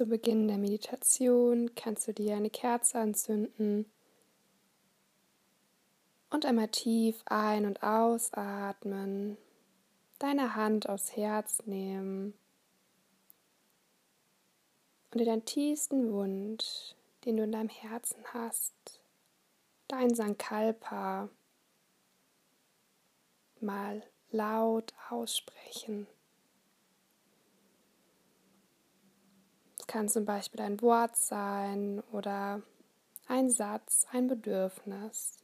Zu Beginn der Meditation kannst du dir eine Kerze anzünden und einmal tief ein- und ausatmen, deine Hand aufs Herz nehmen und dir deinen tiefsten Wunsch, den du in deinem Herzen hast, dein Sankalpa, mal laut aussprechen. Kann zum Beispiel ein Wort sein oder ein Satz, ein Bedürfnis.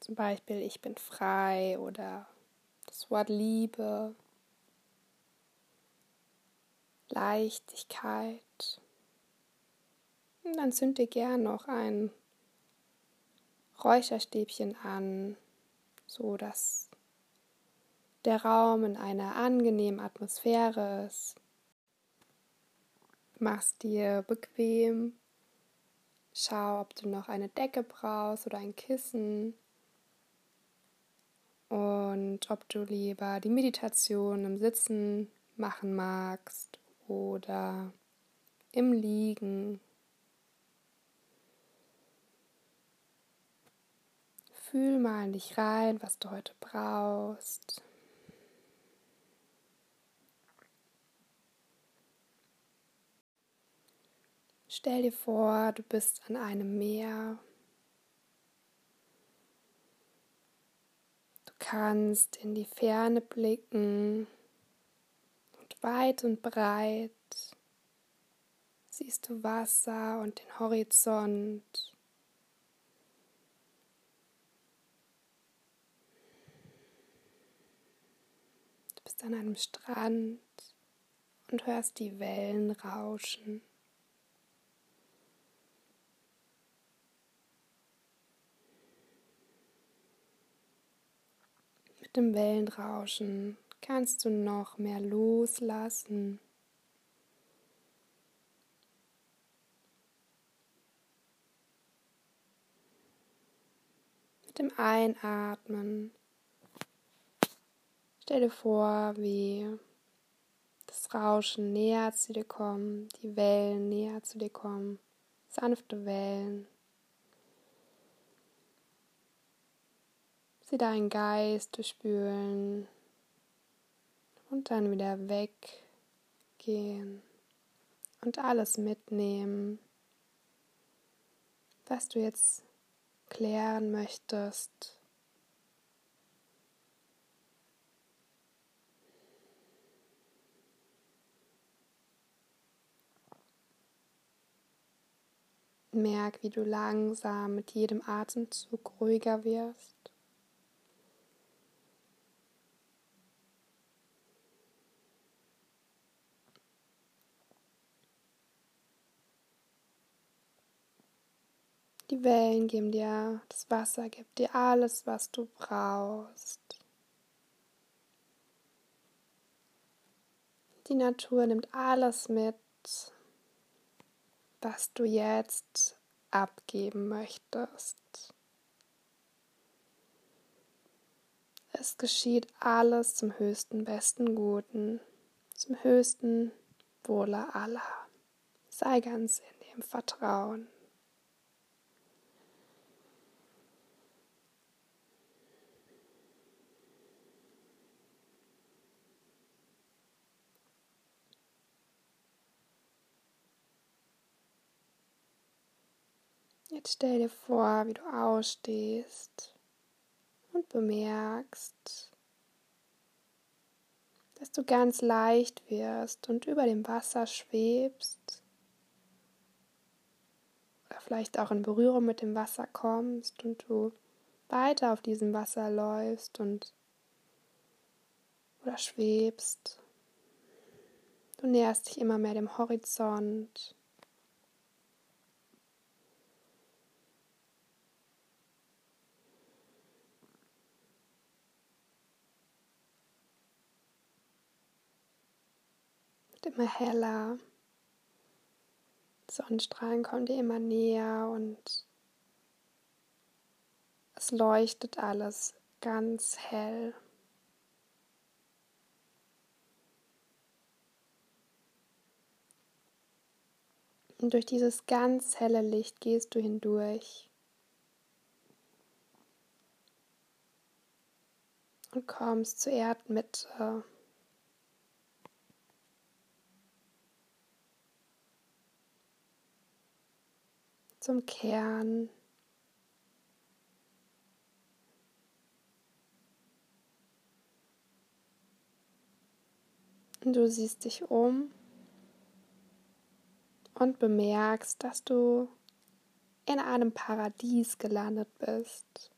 Zum Beispiel ich bin frei oder das Wort Liebe, Leichtigkeit. Und dann zünd dir gern noch ein Räucherstäbchen an, so dass der Raum in einer angenehmen Atmosphäre ist mach's dir bequem. Schau, ob du noch eine Decke brauchst oder ein Kissen. Und ob du lieber die Meditation im Sitzen machen magst oder im Liegen. Fühl mal in dich rein, was du heute brauchst. Stell dir vor, du bist an einem Meer. Du kannst in die Ferne blicken und weit und breit siehst du Wasser und den Horizont. Du bist an einem Strand und hörst die Wellen rauschen. Dem Wellenrauschen kannst du noch mehr loslassen. Mit dem Einatmen stell dir vor, wie das Rauschen näher zu dir kommt, die Wellen näher zu dir kommen, sanfte Wellen. Sie deinen Geist spülen und dann wieder weggehen und alles mitnehmen, was du jetzt klären möchtest. Merk, wie du langsam mit jedem Atemzug ruhiger wirst. Die Wellen geben dir, das Wasser gibt dir alles, was du brauchst. Die Natur nimmt alles mit, was du jetzt abgeben möchtest. Es geschieht alles zum höchsten, besten Guten, zum höchsten Wohle aller. Sei ganz in dem Vertrauen. Jetzt stell dir vor, wie du ausstehst und bemerkst, dass du ganz leicht wirst und über dem Wasser schwebst oder vielleicht auch in Berührung mit dem Wasser kommst und du weiter auf diesem Wasser läufst und oder schwebst. Du näherst dich immer mehr dem Horizont. Wird immer heller. Sonnenstrahlen kommen dir immer näher und es leuchtet alles ganz hell. Und durch dieses ganz helle Licht gehst du hindurch und kommst zur Erdmitte. Zum Kern. Du siehst dich um und bemerkst, dass du in einem Paradies gelandet bist.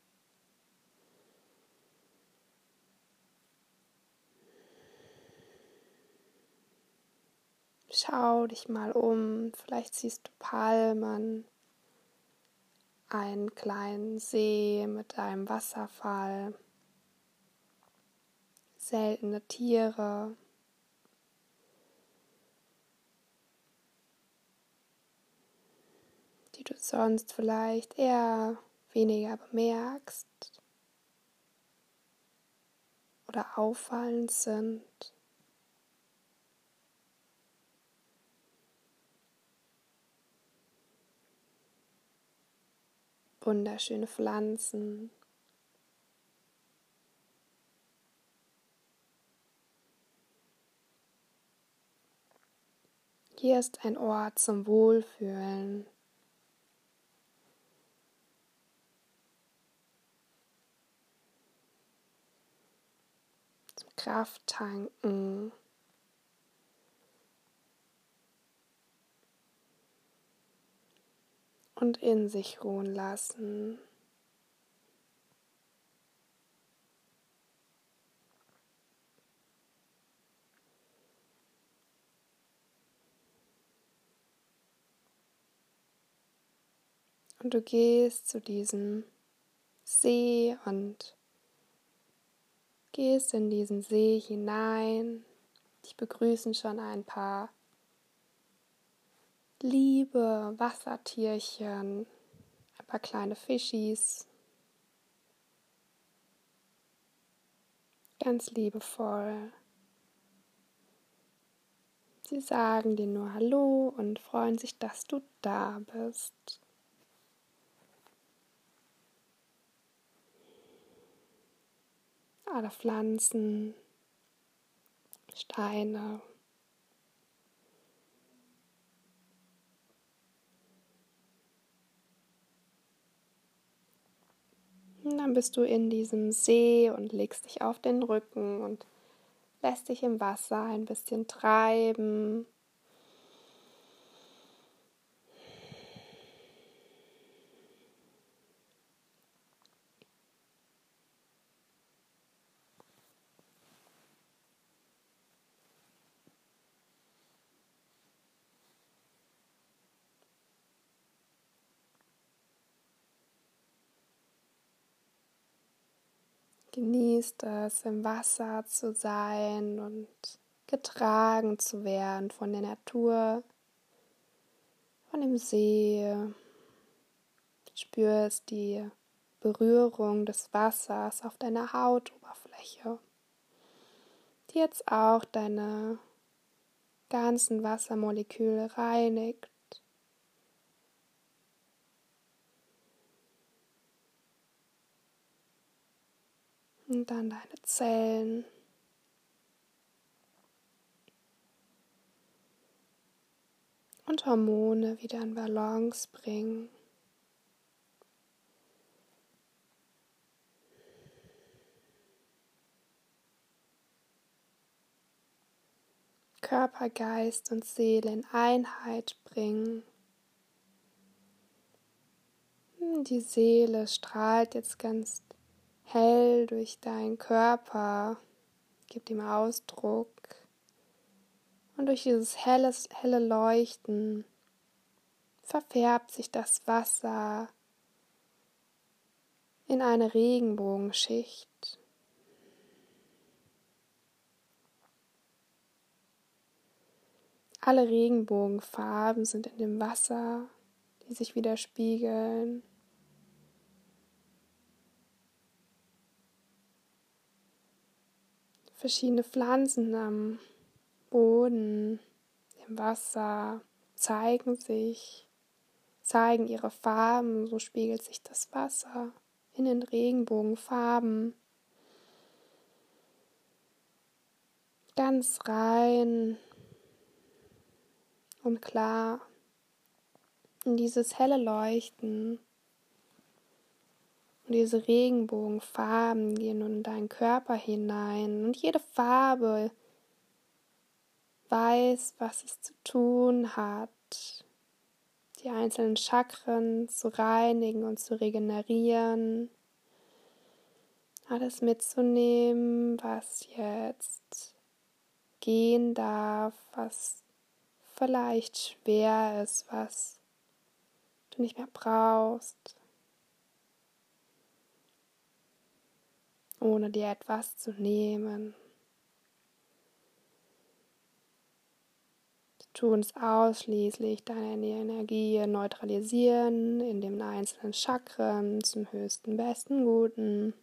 Schau dich mal um, vielleicht siehst du Palmen, einen kleinen See mit einem Wasserfall, seltene Tiere. die du sonst vielleicht eher weniger bemerkst oder auffallend sind. Wunderschöne Pflanzen. Hier ist ein Ort zum Wohlfühlen. Kraft tanken. Und in sich ruhen lassen. Und du gehst zu diesem See und gehst in diesen See hinein. Dich begrüßen schon ein paar liebe Wassertierchen, ein paar kleine Fischis. Ganz liebevoll. Sie sagen dir nur Hallo und freuen sich, dass du da bist. alle Pflanzen, Steine. Und dann bist du in diesem See und legst dich auf den Rücken und lässt dich im Wasser ein bisschen treiben. Genießt es, im Wasser zu sein und getragen zu werden von der Natur, von dem See. Spürst die Berührung des Wassers auf deiner Hautoberfläche, die jetzt auch deine ganzen Wassermoleküle reinigt. Und dann deine Zellen. Und Hormone wieder in Balance bringen. Körper, Geist und Seele in Einheit bringen. Die Seele strahlt jetzt ganz hell durch deinen Körper, gib ihm Ausdruck Und durch dieses helles, helle Leuchten verfärbt sich das Wasser in eine Regenbogenschicht. Alle Regenbogenfarben sind in dem Wasser, die sich widerspiegeln. Verschiedene Pflanzen am Boden, im Wasser zeigen sich, zeigen ihre Farben, so spiegelt sich das Wasser in den Regenbogenfarben. Ganz rein und klar. Und dieses helle Leuchten und diese Regenbogenfarben gehen nun in deinen Körper hinein. Und jede Farbe weiß, was es zu tun hat, die einzelnen Chakren zu reinigen und zu regenerieren, alles mitzunehmen, was jetzt gehen darf, was vielleicht schwer ist, was du nicht mehr brauchst, ohne dir etwas zu nehmen. tun es ausschließlich deine Energie neutralisieren in den einzelnen Chakren zum höchsten, besten, guten.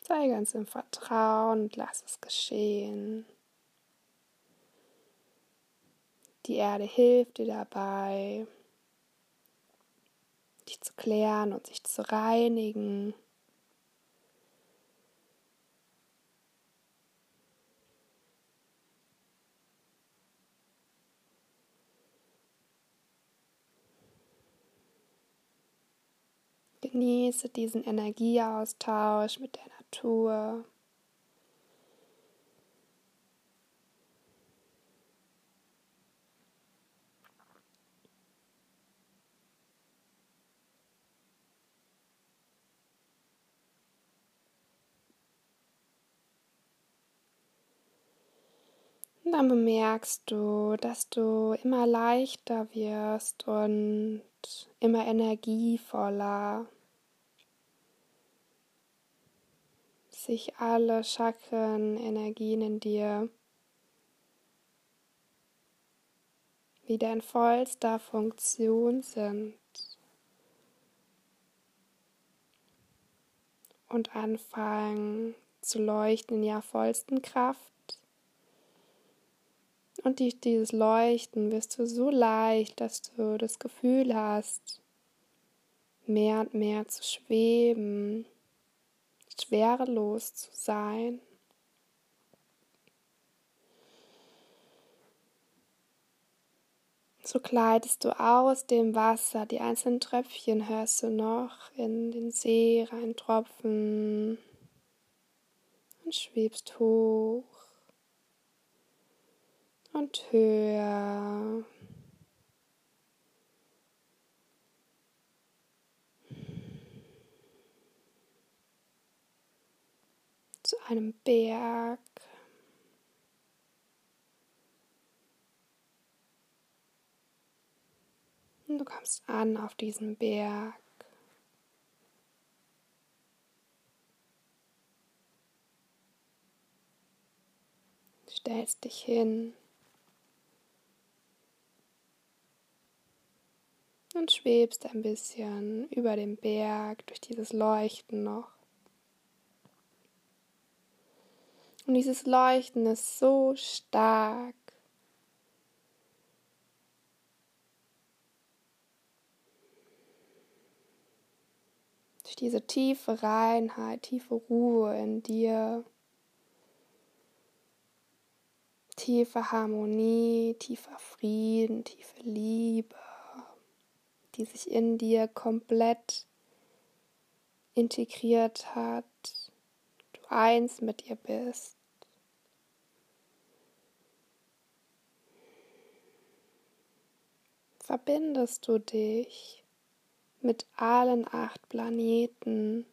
Sei ganz im Vertrauen und lass es geschehen. Die Erde hilft dir dabei, dich zu klären und sich zu reinigen. Genieße diesen Energieaustausch mit der Natur. Und dann bemerkst du, dass du immer leichter wirst und immer energievoller. sich alle Chakren, Energien in dir wieder in vollster Funktion sind und anfangen zu leuchten in ihrer vollsten Kraft. Und durch dieses Leuchten wirst du so leicht, dass du das Gefühl hast, mehr und mehr zu schweben schwerelos zu sein. So kleidest du aus dem Wasser, die einzelnen Tröpfchen hörst du noch in den See reintropfen und schwebst hoch und höher. zu einem Berg. Und du kommst an auf diesem Berg. Stellst dich hin und schwebst ein bisschen über dem Berg durch dieses Leuchten noch. Und dieses Leuchten ist so stark. Durch diese tiefe Reinheit, tiefe Ruhe in dir, tiefe Harmonie, tiefer Frieden, tiefe Liebe, die sich in dir komplett integriert hat, du eins mit ihr bist. Verbindest du dich mit allen acht Planeten.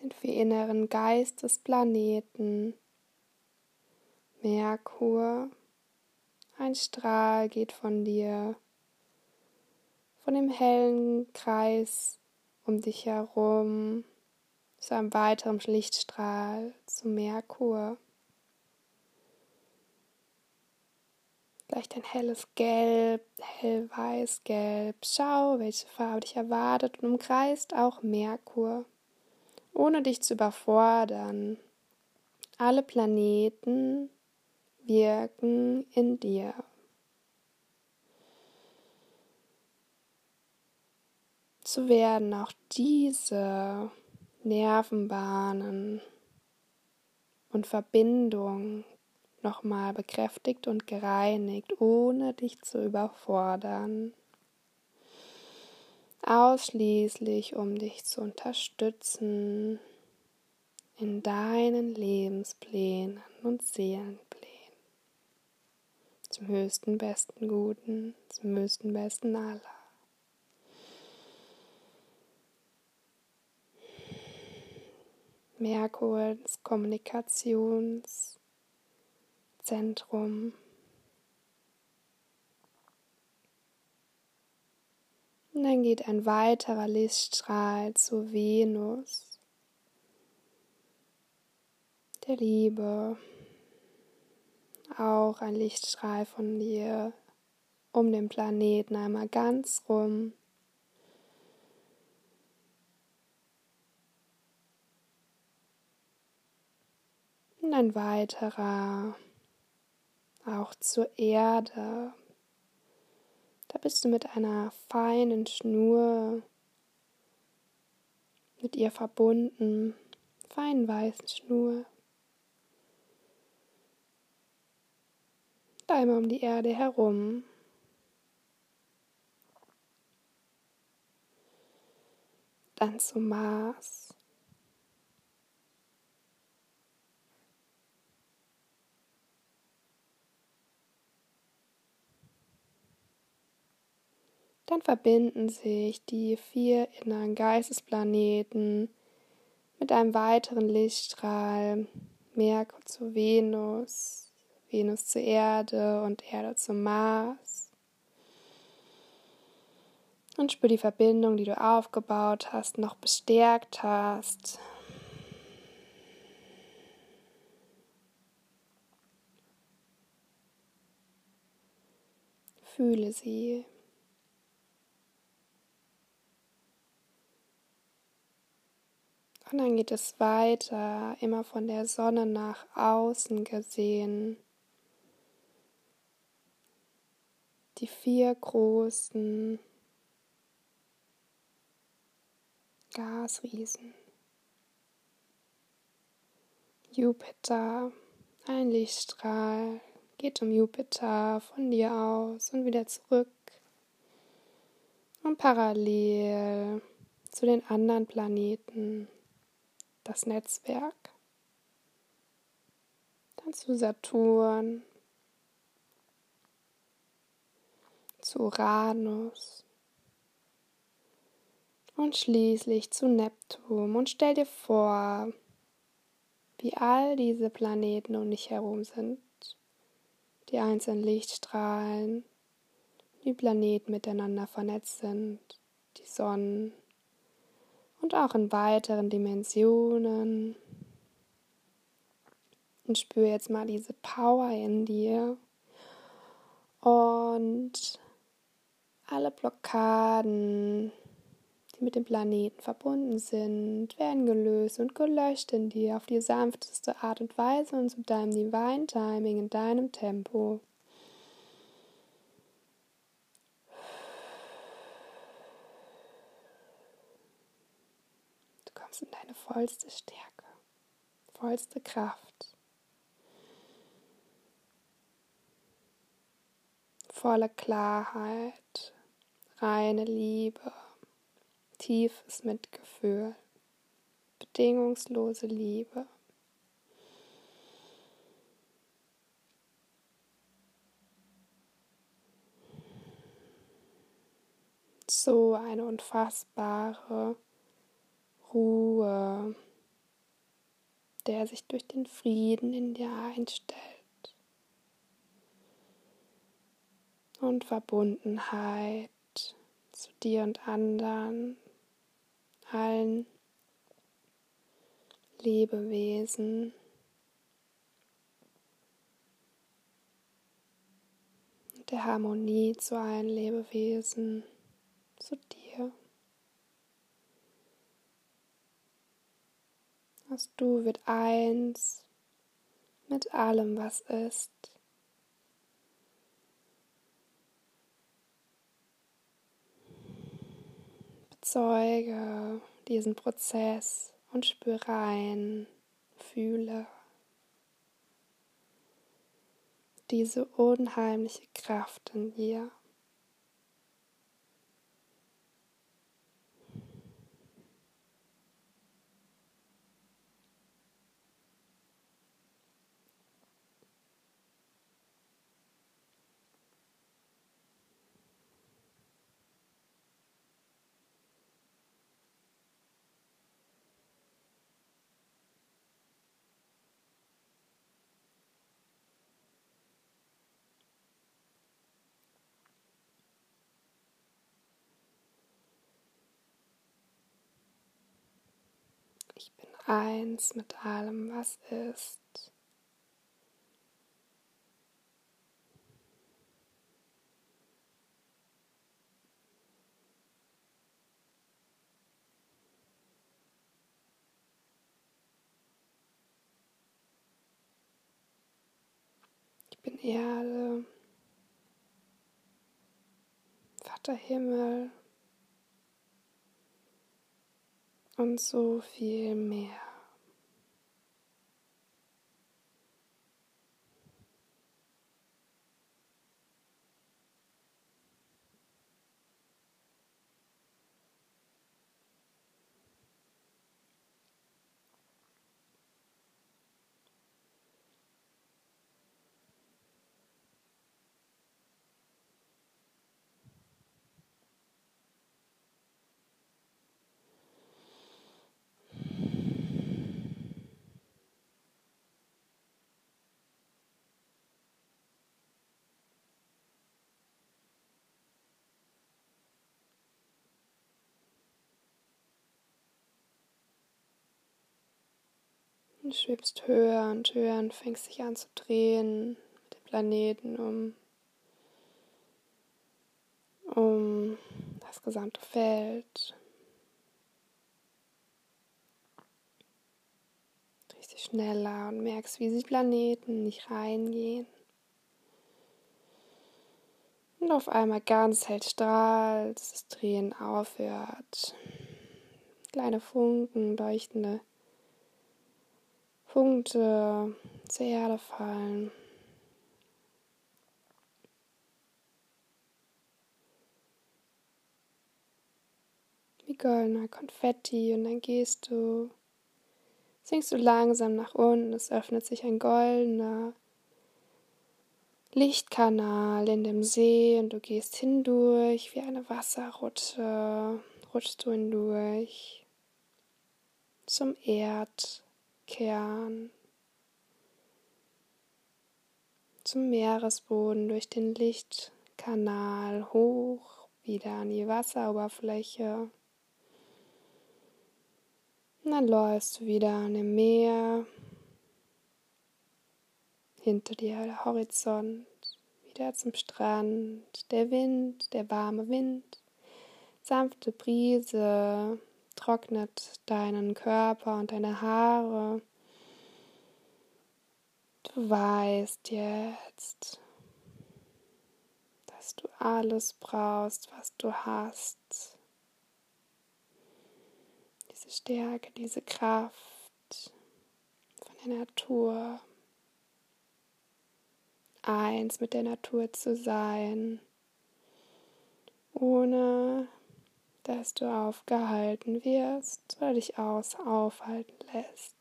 den vier inneren Geistesplaneten? Planeten. Merkur, ein Strahl geht von dir, von dem hellen Kreis um dich herum zu einem weiteren Lichtstrahl, zu Merkur. Vielleicht ein helles Gelb, hellweiß-gelb. Schau, welche Farbe dich erwartet und umkreist auch Merkur, ohne dich zu überfordern. Alle Planeten wirken in dir. So werden auch diese Nervenbahnen und Verbindungen nochmal bekräftigt und gereinigt, ohne dich zu überfordern. Ausschließlich, um dich zu unterstützen in deinen Lebensplänen und Seelenplänen. Zum höchsten, besten Guten, zum höchsten, besten aller. Merkur, das Kommunikations- Zentrum. Und dann geht ein weiterer Lichtstrahl zu Venus, der Liebe. Auch ein Lichtstrahl von dir um den Planeten einmal ganz rum. Und ein weiterer auch zur Erde. Da bist du mit einer feinen Schnur mit ihr verbunden, feinen weißen Schnur. Einmal um die Erde herum. Dann zum Mars. dann verbinden sich die vier inneren Geistesplaneten mit einem weiteren Lichtstrahl, Merkur zu Venus, Venus zur Erde und Erde zum Mars. Und spür die Verbindung, die du aufgebaut hast, noch bestärkt hast. Fühle sie. Und dann geht es weiter, immer von der Sonne nach außen gesehen. Die vier großen Gasriesen. Jupiter, ein Lichtstrahl, geht um Jupiter von dir aus und wieder zurück. Und parallel zu den anderen Planeten das Netzwerk, dann zu Saturn, zu Uranus und schließlich zu Neptun. Und stell dir vor, wie all diese Planeten um dich herum sind, die einzelnen Lichtstrahlen, die Planeten miteinander vernetzt sind, die Sonnen, und auch in weiteren Dimensionen. Und spüre jetzt mal diese Power in dir. Und alle Blockaden, die mit dem Planeten verbunden sind, werden gelöst und gelöscht in dir auf die sanfteste Art und Weise und zu deinem Divine Timing in deinem Tempo. kommst in deine vollste Stärke, vollste Kraft, volle Klarheit, reine Liebe, tiefes Mitgefühl, bedingungslose Liebe. so eine unfassbare Ruhe, der sich durch den Frieden in dir einstellt. Und Verbundenheit zu dir und anderen, allen Lebewesen. der Harmonie zu allen Lebewesen, zu dir. dass du wird eins mit allem, was ist. Bezeuge diesen Prozess und spüre ein, fühle diese unheimliche Kraft in dir. Eins mit allem, was ist. Ich bin Erde, Vater Himmel, und so viel mehr. Du schwebst höher und höher und fängst dich an zu drehen mit dem Planeten um, um das gesamte Feld. Drehst dich schneller und merkst, wie die Planeten nicht reingehen. Und auf einmal ganz hell strahlt, das Drehen aufhört. Kleine Funken, leuchtende Punkte zur Erde fallen. Wie goldener Konfetti und dann gehst du, sinkst du langsam nach unten, es öffnet sich ein goldener Lichtkanal in dem See und du gehst hindurch wie eine Wasserrutsche, rutschst du hindurch zum Erd. Kern zum Meeresboden durch den Lichtkanal hoch wieder an die Wasseroberfläche. Und dann läufst du wieder an dem Meer. Hinter dir der Horizont, wieder zum Strand, der Wind, der warme Wind, sanfte Brise, trocknet deinen Körper und deine Haare. Du weißt jetzt, dass du alles brauchst, was du hast. Diese Stärke, diese Kraft von der Natur. Eins mit der Natur zu sein, ohne dass du aufgehalten wirst oder dich aus aufhalten lässt.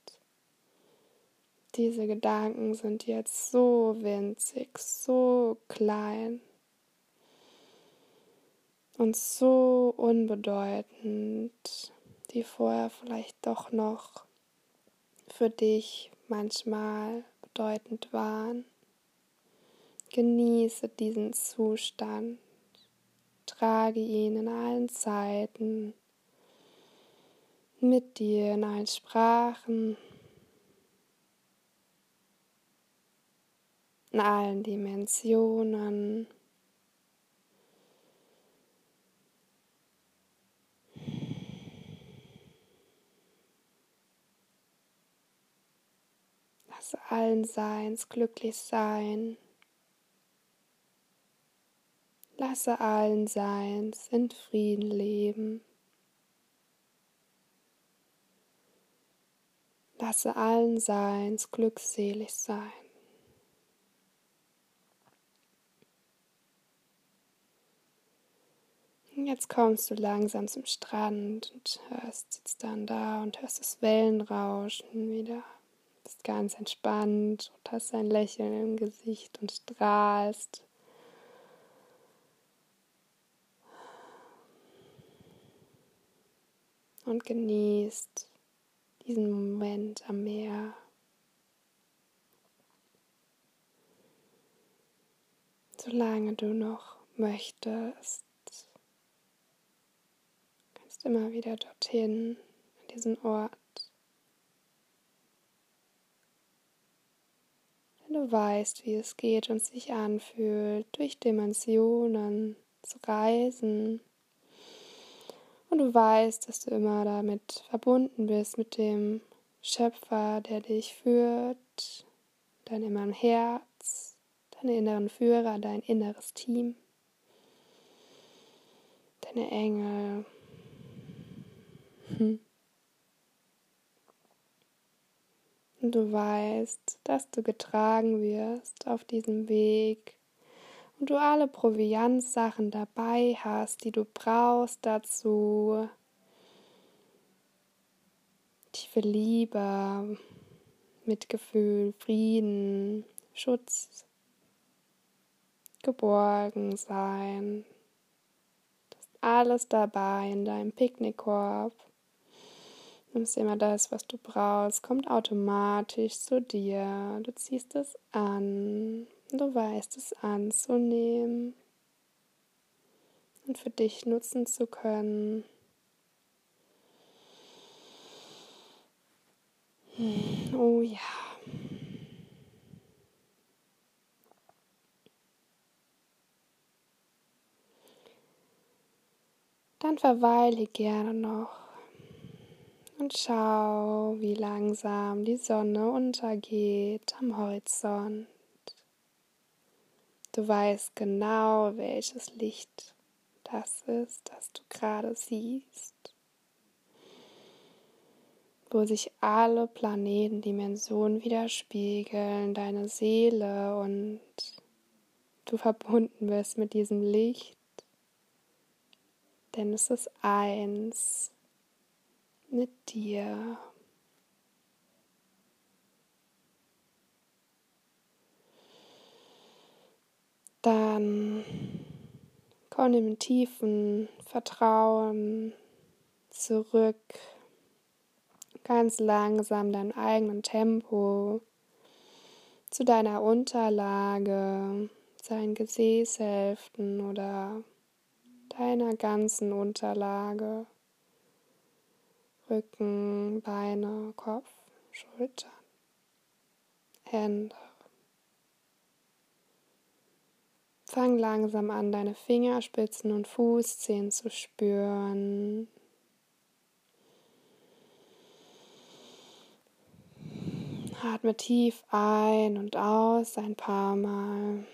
Diese Gedanken sind jetzt so winzig, so klein und so unbedeutend, die vorher vielleicht doch noch für dich manchmal bedeutend waren. Genieße diesen Zustand, trage ihn in allen Zeiten mit dir in allen Sprachen, in allen Dimensionen. Lass allen Seins glücklich sein. Lasse allen Seins in Frieden leben. Lasse allen Seins glückselig sein. Jetzt kommst du langsam zum Strand und hörst, sitzt dann da und hörst das Wellenrauschen wieder. Bist ganz entspannt und hast ein Lächeln im Gesicht und strahlst. Und genießt diesen Moment am Meer. Solange du noch möchtest kommst immer wieder dorthin, an diesen Ort. Denn du weißt, wie es geht und sich anfühlt, durch Dimensionen zu reisen. Und du weißt, dass du immer damit verbunden bist, mit dem Schöpfer, der dich führt, dein inneren Herz, deine inneren Führer, dein inneres Team, deine Engel, und du weißt, dass du getragen wirst auf diesem Weg und du alle Proviantsachen dabei hast, die du brauchst dazu. Tiefe Liebe, Mitgefühl, Frieden, Schutz, geborgen sein. Das ist alles dabei in deinem Picknickkorb nimmst immer das, was du brauchst, kommt automatisch zu dir. Du ziehst es an, du weißt es anzunehmen und für dich nutzen zu können. Oh ja. Dann verweile gerne noch und schau, wie langsam die Sonne untergeht am Horizont. Du weißt genau, welches Licht das ist, das du gerade siehst, wo sich alle Planetendimensionen widerspiegeln, deine Seele und du verbunden wirst mit diesem Licht, denn es ist eins mit dir. Dann komm im tiefen Vertrauen zurück, ganz langsam deinem eigenen Tempo zu deiner Unterlage, seinen Gesäßhälften oder deiner ganzen Unterlage. Rücken, Beine, Kopf, Schultern, Hände. Fang langsam an, deine Fingerspitzen und Fußzehen zu spüren. Atme tief ein und aus ein paar Mal.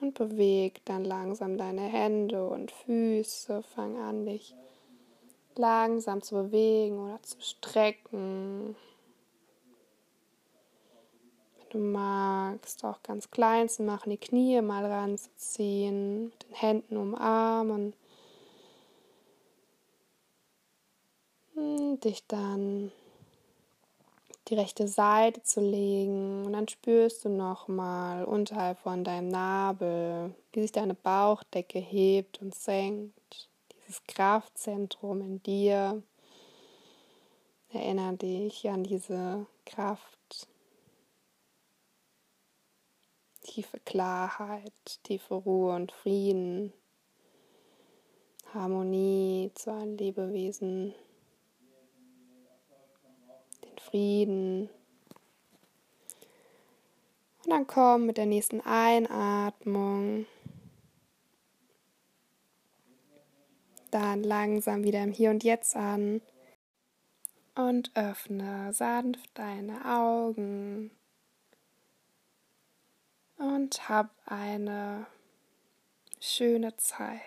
Und beweg dann langsam deine Hände und Füße. Fang an, dich langsam zu bewegen oder zu strecken. Du magst, auch ganz klein zu machen, die Knie mal ranzuziehen, mit den Händen umarmen. Und dich dann die rechte Seite zu legen und dann spürst du noch mal unterhalb von deinem Nabel, wie sich deine Bauchdecke hebt und senkt dieses Kraftzentrum in dir. Erinnere dich an diese Kraft, tiefe Klarheit, tiefe Ruhe und Frieden, Harmonie zu allen Lebewesen, den Frieden. Und dann komm mit der nächsten Einatmung. Dann langsam wieder im Hier und Jetzt an und öffne sanft deine Augen und hab eine schöne Zeit.